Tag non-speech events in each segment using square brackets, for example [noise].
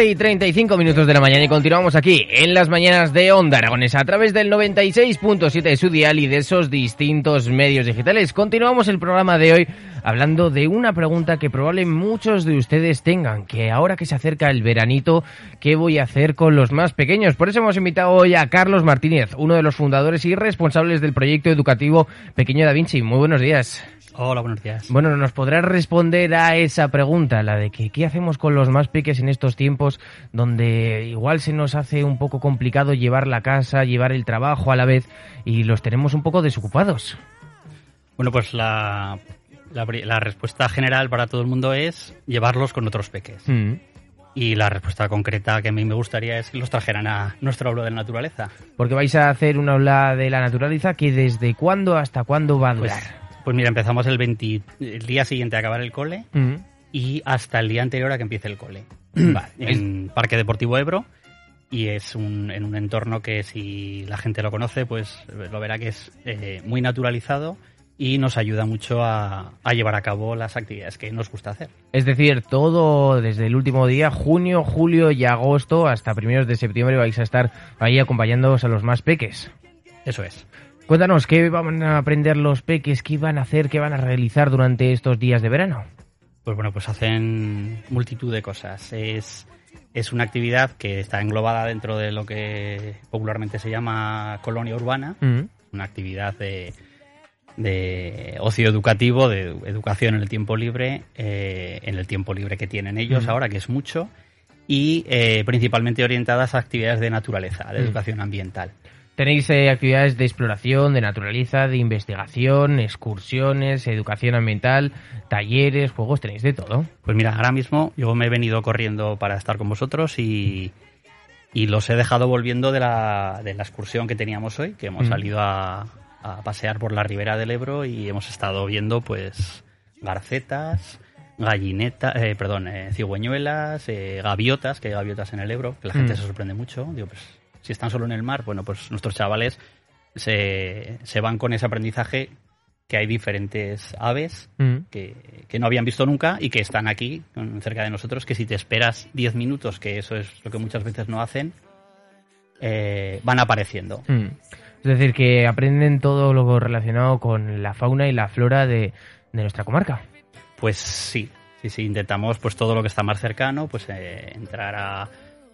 11 y 35 minutos de la mañana y continuamos aquí en las mañanas de Onda Aragonesa a través del 96.7 de su dial y de esos distintos medios digitales. Continuamos el programa de hoy hablando de una pregunta que probablemente muchos de ustedes tengan, que ahora que se acerca el veranito, ¿qué voy a hacer con los más pequeños? Por eso hemos invitado hoy a Carlos Martínez, uno de los fundadores y responsables del proyecto educativo Pequeño Da Vinci. Muy buenos días. Hola, buenos días. Bueno, ¿nos podrás responder a esa pregunta, la de que qué hacemos con los más peques en estos tiempos donde igual se nos hace un poco complicado llevar la casa, llevar el trabajo a la vez y los tenemos un poco desocupados? Bueno, pues la, la, la respuesta general para todo el mundo es llevarlos con otros peques. Mm. Y la respuesta concreta que a mí me gustaría es que los trajeran a nuestro aula de naturaleza. Porque vais a hacer una aula de la naturaleza que desde cuándo hasta cuándo va a Pues, durar. pues mira, empezamos el, 20 el día siguiente a acabar el cole Mm. y hasta el día anterior a que empiece el cole. [clears throat] Vale. en Parque Deportivo Ebro y es un, en un entorno que si la gente lo conoce pues lo verá que es eh, muy naturalizado y nos ayuda mucho a, a llevar a cabo las actividades que nos gusta hacer. Es decir, todo desde el último día, junio, julio y agosto, hasta primeros de septiembre vais a estar ahí acompañándoos a los más peques. Eso es. Cuéntanos, ¿qué van a aprender los peques? ¿Qué van a hacer? ¿Qué van a realizar durante estos días de verano? Pues bueno, pues hacen multitud de cosas. Es, es una actividad que está englobada dentro de lo que popularmente se llama colonia urbana, Mm. una actividad de, de ocio educativo, de educación en el tiempo libre, eh, en el tiempo libre que tienen ellos Ujú. ahora, que es mucho, y eh, principalmente orientadas a actividades de naturaleza, de Mm. educación ambiental. Tenéis eh, actividades de exploración, de naturaleza, de investigación, excursiones, educación ambiental, talleres, juegos, tenéis de todo. Pues mira, ahora mismo yo me he venido corriendo para estar con vosotros y, y los he dejado volviendo de la, de la excursión que teníamos hoy, que hemos Mm. salido a, a pasear por la ribera del Ebro y hemos estado viendo pues garcetas, gallinetas, eh, perdón, eh, cigüeñuelas, eh, gaviotas, que hay gaviotas en el Ebro, que la gente Mm. se sorprende mucho. Digo, pues si están solo en el mar, bueno, pues nuestros chavales se, se van con ese aprendizaje que hay diferentes aves Mm. que, que no habían visto nunca y que están aquí, cerca de nosotros, que si te esperas 10 minutos, que eso es lo que muchas veces no hacen, eh, van apareciendo. Mm. Es decir, que aprenden todo lo relacionado con la fauna y la flora de, de nuestra comarca. Pues sí, sí, sí, intentamos pues todo lo que está más cercano, pues eh, entrar a,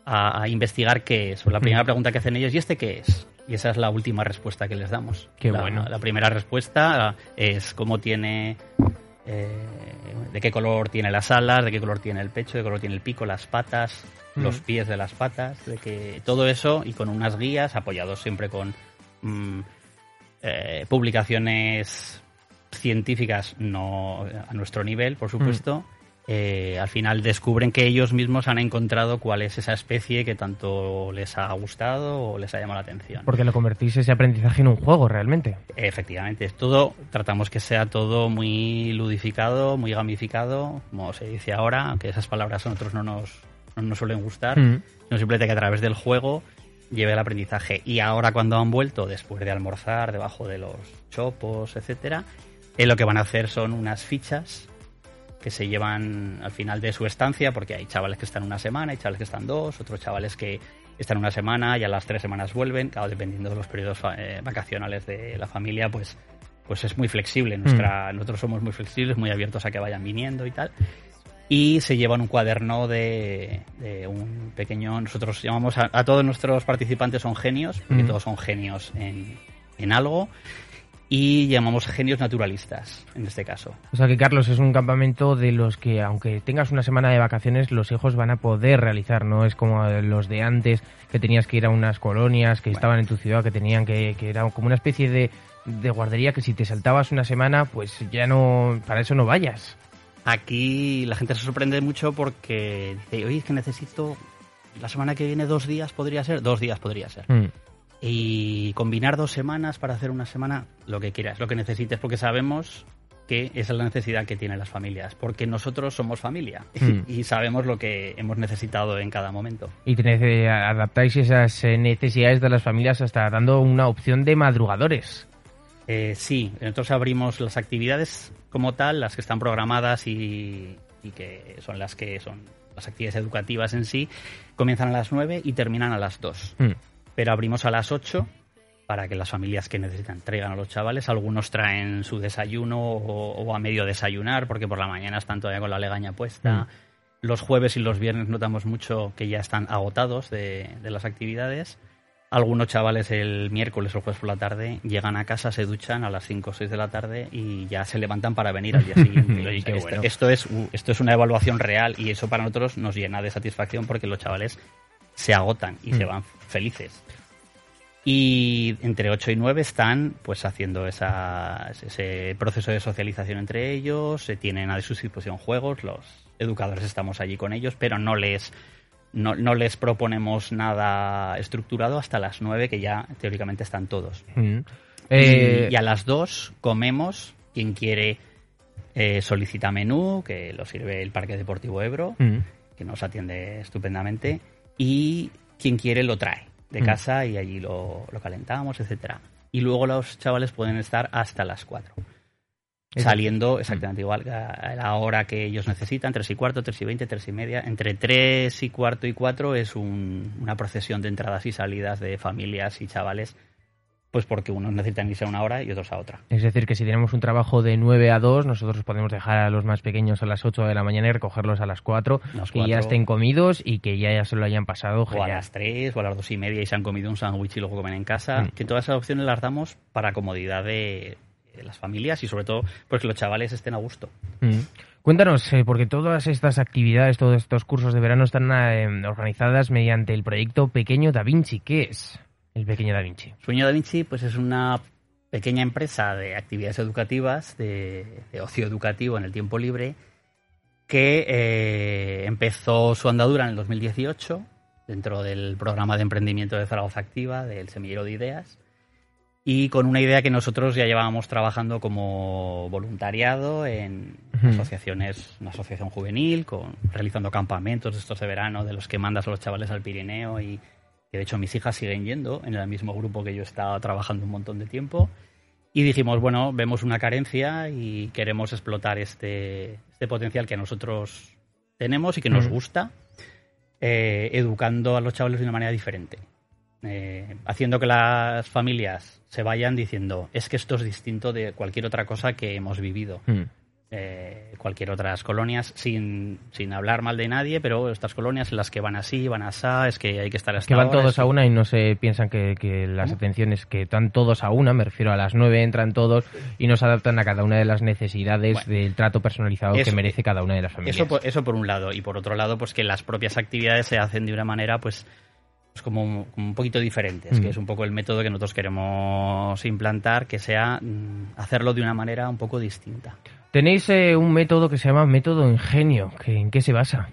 a- a investigar qué es. La primera Mm. pregunta que hacen ellos, ¿y este qué es? Y esa es la última respuesta que les damos. Qué la, bueno. La primera respuesta es cómo tiene... eh, de qué color tiene las alas, de qué color tiene el pecho, de qué color tiene el pico, las patas, Mm. los pies de las patas, de que todo eso y con unas guías apoyados siempre con mm, eh, publicaciones científicas no a nuestro nivel, por supuesto. Eh, al final descubren que ellos mismos han encontrado cuál es esa especie que tanto les ha gustado o les ha llamado la atención. Porque lo convertís ese aprendizaje en un juego realmente. Efectivamente, es todo, tratamos que sea todo muy ludificado, muy gamificado, como se dice ahora, aunque esas palabras a nosotros no nos, no nos suelen gustar, Mm. sino simplemente que a través del juego lleve el aprendizaje. Y ahora cuando han vuelto, después de almorzar, debajo de los chopos, etcétera, eh, lo que van a hacer son unas fichas que se llevan al final de su estancia, porque hay chavales que están una semana, hay chavales que están dos, otros chavales que están una semana y a las tres semanas vuelven, claro, dependiendo de los periodos eh, vacacionales de la familia, pues, pues es muy flexible. Nuestra, Nosotros somos muy flexibles, muy abiertos a que vayan viniendo y tal. Y se llevan un cuaderno de, de un pequeño. Nosotros llamamos a, a todos nuestros participantes son genios, porque Mm. todos son genios en, en algo. Y llamamos genios naturalistas, en este caso. O sea que Carlos es un campamento de los que aunque tengas una semana de vacaciones los hijos van a poder realizar, no es como los de antes que tenías que ir a unas colonias que estaban en tu ciudad, que tenían que, que era como una especie de, de guardería que si te saltabas una semana pues ya no, para eso no vayas. Aquí la gente se sorprende mucho porque dice, oye, es que necesito la semana que viene dos días, podría ser, dos días podría ser. Mm. Y combinar dos semanas para hacer una semana, lo que quieras, lo que necesites, porque sabemos que esa es la necesidad que tienen las familias, porque nosotros somos familia [laughs] Mm. y sabemos lo que hemos necesitado en cada momento. Y tenéis, eh, adaptáis esas eh, necesidades de las familias hasta dando una opción de madrugadores. Eh, sí, nosotros abrimos las actividades como tal, las que están programadas y, y que son las que son las actividades educativas en sí, comienzan a las 9 y terminan a las 2. Mm. Pero abrimos a las 8 para que las familias que necesitan traigan a los chavales. Algunos traen su desayuno o, o a medio desayunar, porque por la mañana están todavía con la legaña puesta. Mm. Los jueves y los viernes notamos mucho que ya están agotados de, de las actividades. Algunos chavales el miércoles o jueves por la tarde llegan a casa, se duchan a las 5 o 6 de la tarde y ya se levantan para venir al día [laughs] siguiente. Oye, esto, bueno. esto es, esto es una evaluación real y eso para nosotros nos llena de satisfacción porque los chavales se agotan y se Mm. van felices. Y entre 8 y 9 están pues haciendo esa, ese proceso de socialización entre ellos, se tienen a su disposición juegos, los educadores estamos allí con ellos, pero no les, no, no les proponemos nada estructurado hasta las 9 que ya teóricamente están todos. Mm. Y- Eh, y, a las 2 comemos, quien quiere eh, solicita menú, que lo sirve el Parque Deportivo Ebro, mm. que nos atiende estupendamente, y quien quiere lo trae de Mm. casa y allí lo, lo calentamos, etcétera. Y luego los chavales pueden estar hasta las 4. Es- Saliendo exactamente igual a a la hora que ellos necesitan, 3 y cuarto, 3 y 20, 3 y media. Entre 3 y cuarto y 4 es un- una procesión de entradas y salidas de familias y chavales, pues porque unos necesitan irse a una hora y otros a otra. Es decir, que si tenemos un trabajo de 9 a 2, nosotros podemos dejar a los más pequeños a las 8 de la mañana y recogerlos a las 4, Las que ya estén comidos y que ya, ya se lo hayan pasado. o a las 3 o a las 2 y media y se han comido un sándwich y luego comen en casa. Mm. Que todas esas opciones las damos para comodidad de, de las familias y sobre todo pues que los chavales estén a gusto. Mm. Cuéntanos, eh, porque todas estas actividades, todos estos cursos de verano están eh, organizadas mediante el proyecto Pequeño Da Vinci. ¿Qué es el Pequeño Da Vinci? Sueño Da Vinci pues es una pequeña empresa de actividades educativas, de, de ocio educativo en el tiempo libre, que eh, empezó su andadura en el 2018 dentro del programa de emprendimiento de Zaragoza Activa, del Semillero de Ideas, y con una idea que nosotros ya llevábamos trabajando como voluntariado en asociaciones, una asociación juvenil, con, realizando campamentos estos de verano, de los que mandas a los chavales al Pirineo y que de hecho mis hijas siguen yendo en el mismo grupo que yo estaba trabajando un montón de tiempo. Y dijimos, bueno, vemos una carencia y queremos explotar este, este potencial que nosotros tenemos y que nos Mm. gusta, eh, educando a los chavales de una manera diferente. Eh, haciendo que las familias se vayan diciendo, es que esto es distinto de cualquier otra cosa que hemos vivido. Mm. Eh, cualquier otras colonias, sin, sin hablar mal de nadie, pero estas colonias las que van así, van así, es que hay que estar hasta Que van ahora, todos es a una y no se piensan que, que las ¿Cómo? atenciones que están todos a una, me refiero a las 9 entran todos y no se adaptan a cada una de las necesidades Bueno. del trato personalizado que merece cada una de las familias. Eso por, eso por un lado. Y por otro lado, pues que las propias actividades se hacen de una manera, pues, pues como, como un poquito diferentes, Mm. que es un poco el método que nosotros queremos implantar, que sea mm, hacerlo de una manera un poco distinta. Tenéis eh, un método que se llama método ingenio. que- ¿En qué se basa?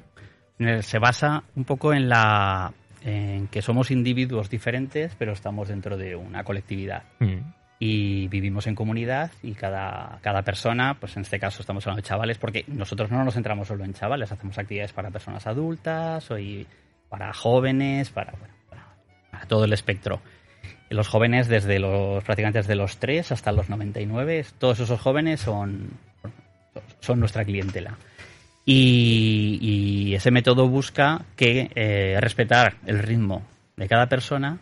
Se basa un poco en la en que somos individuos diferentes, pero estamos dentro de una colectividad. Mm. y vivimos en comunidad y cada, cada persona, pues en este caso estamos hablando de chavales, porque nosotros no nos centramos solo en chavales, hacemos actividades para personas adultas o y para jóvenes, para, bueno, para, para todo el espectro. Los jóvenes desde los practicantes de los 3 hasta los 99, todos esos jóvenes son, son nuestra clientela. Y, y ese método busca que eh, respetar el ritmo de cada persona,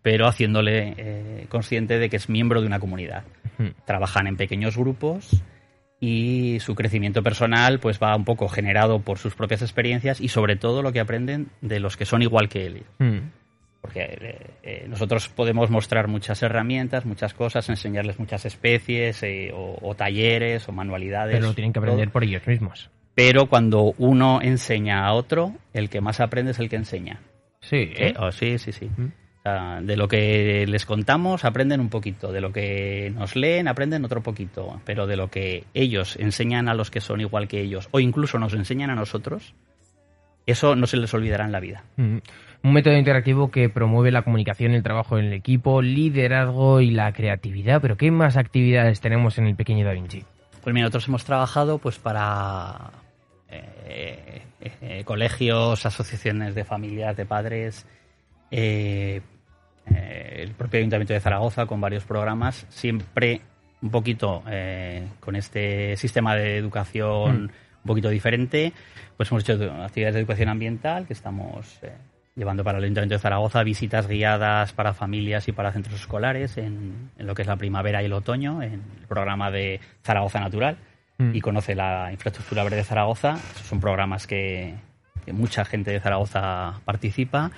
pero haciéndole eh, consciente de que es miembro de una comunidad. Ujú. Trabajan en pequeños grupos y su crecimiento personal pues va un poco generado por sus propias experiencias y sobre todo lo que aprenden de los que son igual que él. Mm. Porque eh, eh, nosotros podemos mostrar muchas herramientas, muchas cosas, enseñarles muchas especies eh, o, o talleres o manualidades. Pero lo tienen que aprender todo. por ellos mismos. Pero cuando uno enseña a otro, el que más aprende es el que enseña. Sí, ¿eh? Eh, oh, sí, sí, sí. Mm. O sea, de lo que les contamos aprenden un poquito, de lo que nos leen aprenden otro poquito, pero de lo que ellos enseñan a los que son igual que ellos o incluso nos enseñan a nosotros, eso no se les olvidará en la vida. Mm. Un método interactivo que promueve la comunicación, el trabajo en el equipo, liderazgo y la creatividad. Pero ¿qué más actividades tenemos en el pequeño Da Vinci? Pues mira, nosotros hemos trabajado pues para eh, eh, colegios, asociaciones de familias, de padres, eh, eh, el propio Ayuntamiento de Zaragoza con varios programas, siempre un poquito eh, con este sistema de educación Mm. un poquito diferente. Pues hemos hecho actividades de educación ambiental que estamos eh, llevando para el Ayuntamiento de Zaragoza, visitas guiadas para familias y para centros escolares en, en lo que es la primavera y el otoño, en el programa de Zaragoza Natural Mm. y conoce la infraestructura verde de Zaragoza. Esos son programas que, que mucha gente de Zaragoza participa.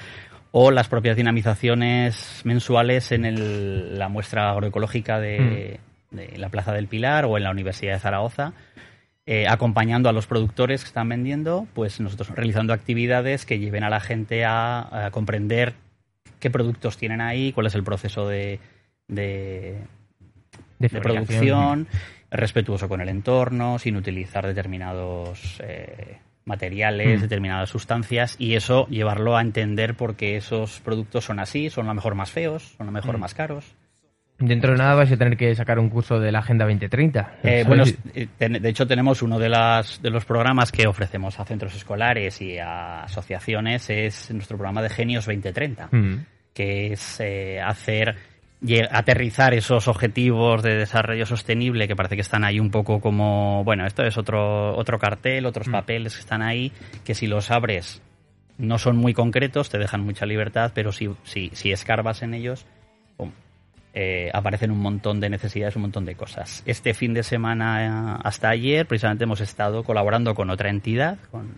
O las propias dinamizaciones mensuales en el- la muestra agroecológica de, de la Plaza del Pilar o en la Universidad de Zaragoza. eh, acompañando a los productores que están vendiendo, pues nosotros realizando actividades que lleven a la gente a, a comprender qué productos tienen ahí, cuál es el proceso de, de, de fabricación. producción, respetuoso con el entorno, sin utilizar determinados eh, materiales, Mm. determinadas sustancias, y eso llevarlo a entender por qué esos productos son así, son a lo mejor más feos, son a lo mejor Mm. más caros. Dentro de nada vais a tener que sacar un curso de la Agenda 2030. Eh, bueno, eh, de hecho tenemos uno de, las, de los programas que ofrecemos a centros escolares y a asociaciones, es nuestro programa de Genios 2030. Mm. que es eh, hacer aterrizar esos objetivos de desarrollo sostenible que parece que están ahí un poco como bueno esto es otro otro cartel otros Mm. papeles que están ahí que si los abres no son muy concretos te dejan mucha libertad pero si si, si escarbas en ellos eh, aparecen un montón de necesidades un montón de cosas este fin de semana eh, hasta ayer precisamente hemos estado colaborando con otra entidad con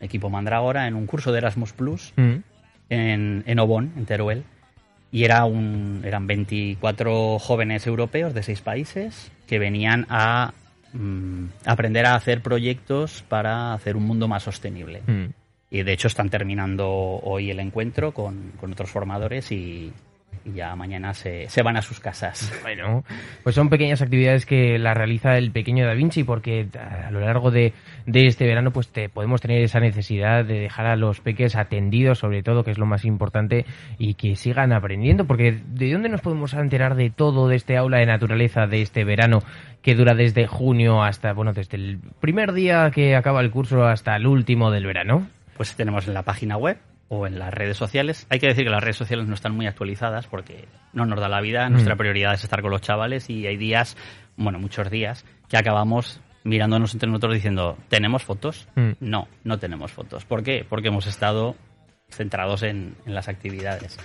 equipo Mandrágora en un curso de Erasmus Plus Mm. en, en Obón, en Teruel, y era un, eran 24 jóvenes europeos de seis países que venían a mm, aprender a hacer proyectos para hacer un mundo más sostenible. Mm. Y de hecho están terminando hoy el encuentro con, con otros formadores y, y ya mañana se, se van a sus casas. [laughs] Bueno, pues son pequeñas actividades que la realiza el pequeño Da Vinci porque a lo largo de, de este verano pues te podemos tener esa necesidad de dejar a los peques atendidos sobre todo, que es lo más importante, y que sigan aprendiendo, porque ¿de dónde nos podemos enterar de todo de este aula de naturaleza de este verano que dura desde junio hasta, bueno, desde el primer día que acaba el curso hasta el último del verano? Pues tenemos en la página web o en las redes sociales. Hay que decir que las redes sociales no están muy actualizadas porque no nos da la vida. Nuestra Mm. prioridad es estar con los chavales y hay días, bueno, muchos días, que acabamos mirándonos entre nosotros diciendo, ¿tenemos fotos? Mm. No, no tenemos fotos. ¿Por qué? Porque hemos estado centrados en, en las actividades.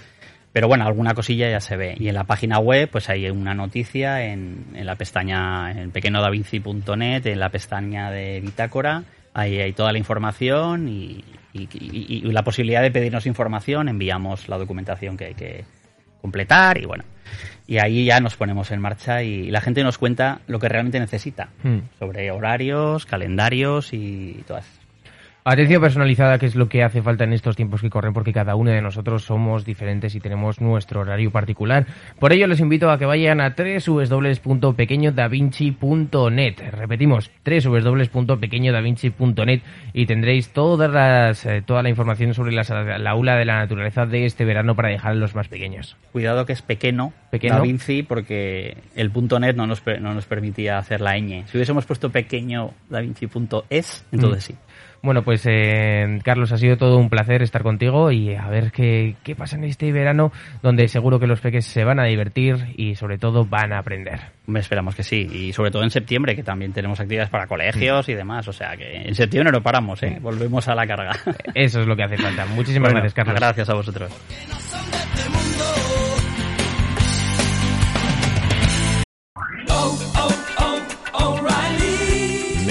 Pero bueno, alguna cosilla ya se ve. Y en la página web, pues hay una noticia en, en la pestaña, en pequeñodavinci.net, en la pestaña de Bitácora. Ahí hay toda la información y, y- y- y la posibilidad de pedirnos información. Enviamos la documentación que hay que completar y bueno. Y ahí ya nos ponemos en marcha y la gente nos cuenta lo que realmente necesita Mm. sobre horarios, calendarios y todas esas Atención personalizada, que es lo que hace falta en estos tiempos que corren, porque cada uno de nosotros somos diferentes y tenemos nuestro horario particular. Por ello, les invito a que vayan a www.pequeñodavinci.net. Repetimos, www.pequeñodavinci.net y tendréis todas las, eh, toda la información sobre las- la aula de la naturaleza de este verano para dejar a los más pequeños. Cuidado que es pequeño, Pequeño. Da Vinci, porque el punto .net no nos, no nos permitía hacer la ñ. Si hubiésemos puesto pequeño davinci.es, entonces sí. Bueno, pues eh, Carlos, ha sido todo un placer estar contigo y a ver qué, qué pasa en este verano, donde seguro que los peques se van a divertir y sobre todo van a aprender. Esperamos que sí, y sobre todo en septiembre, que también tenemos actividades para colegios y demás, o sea que en septiembre no paramos, ¿eh? volvemos a la carga. [laughs] Eso es lo que hace falta. Muchísimas Bueno, gracias, Carlos. Gracias a vosotros.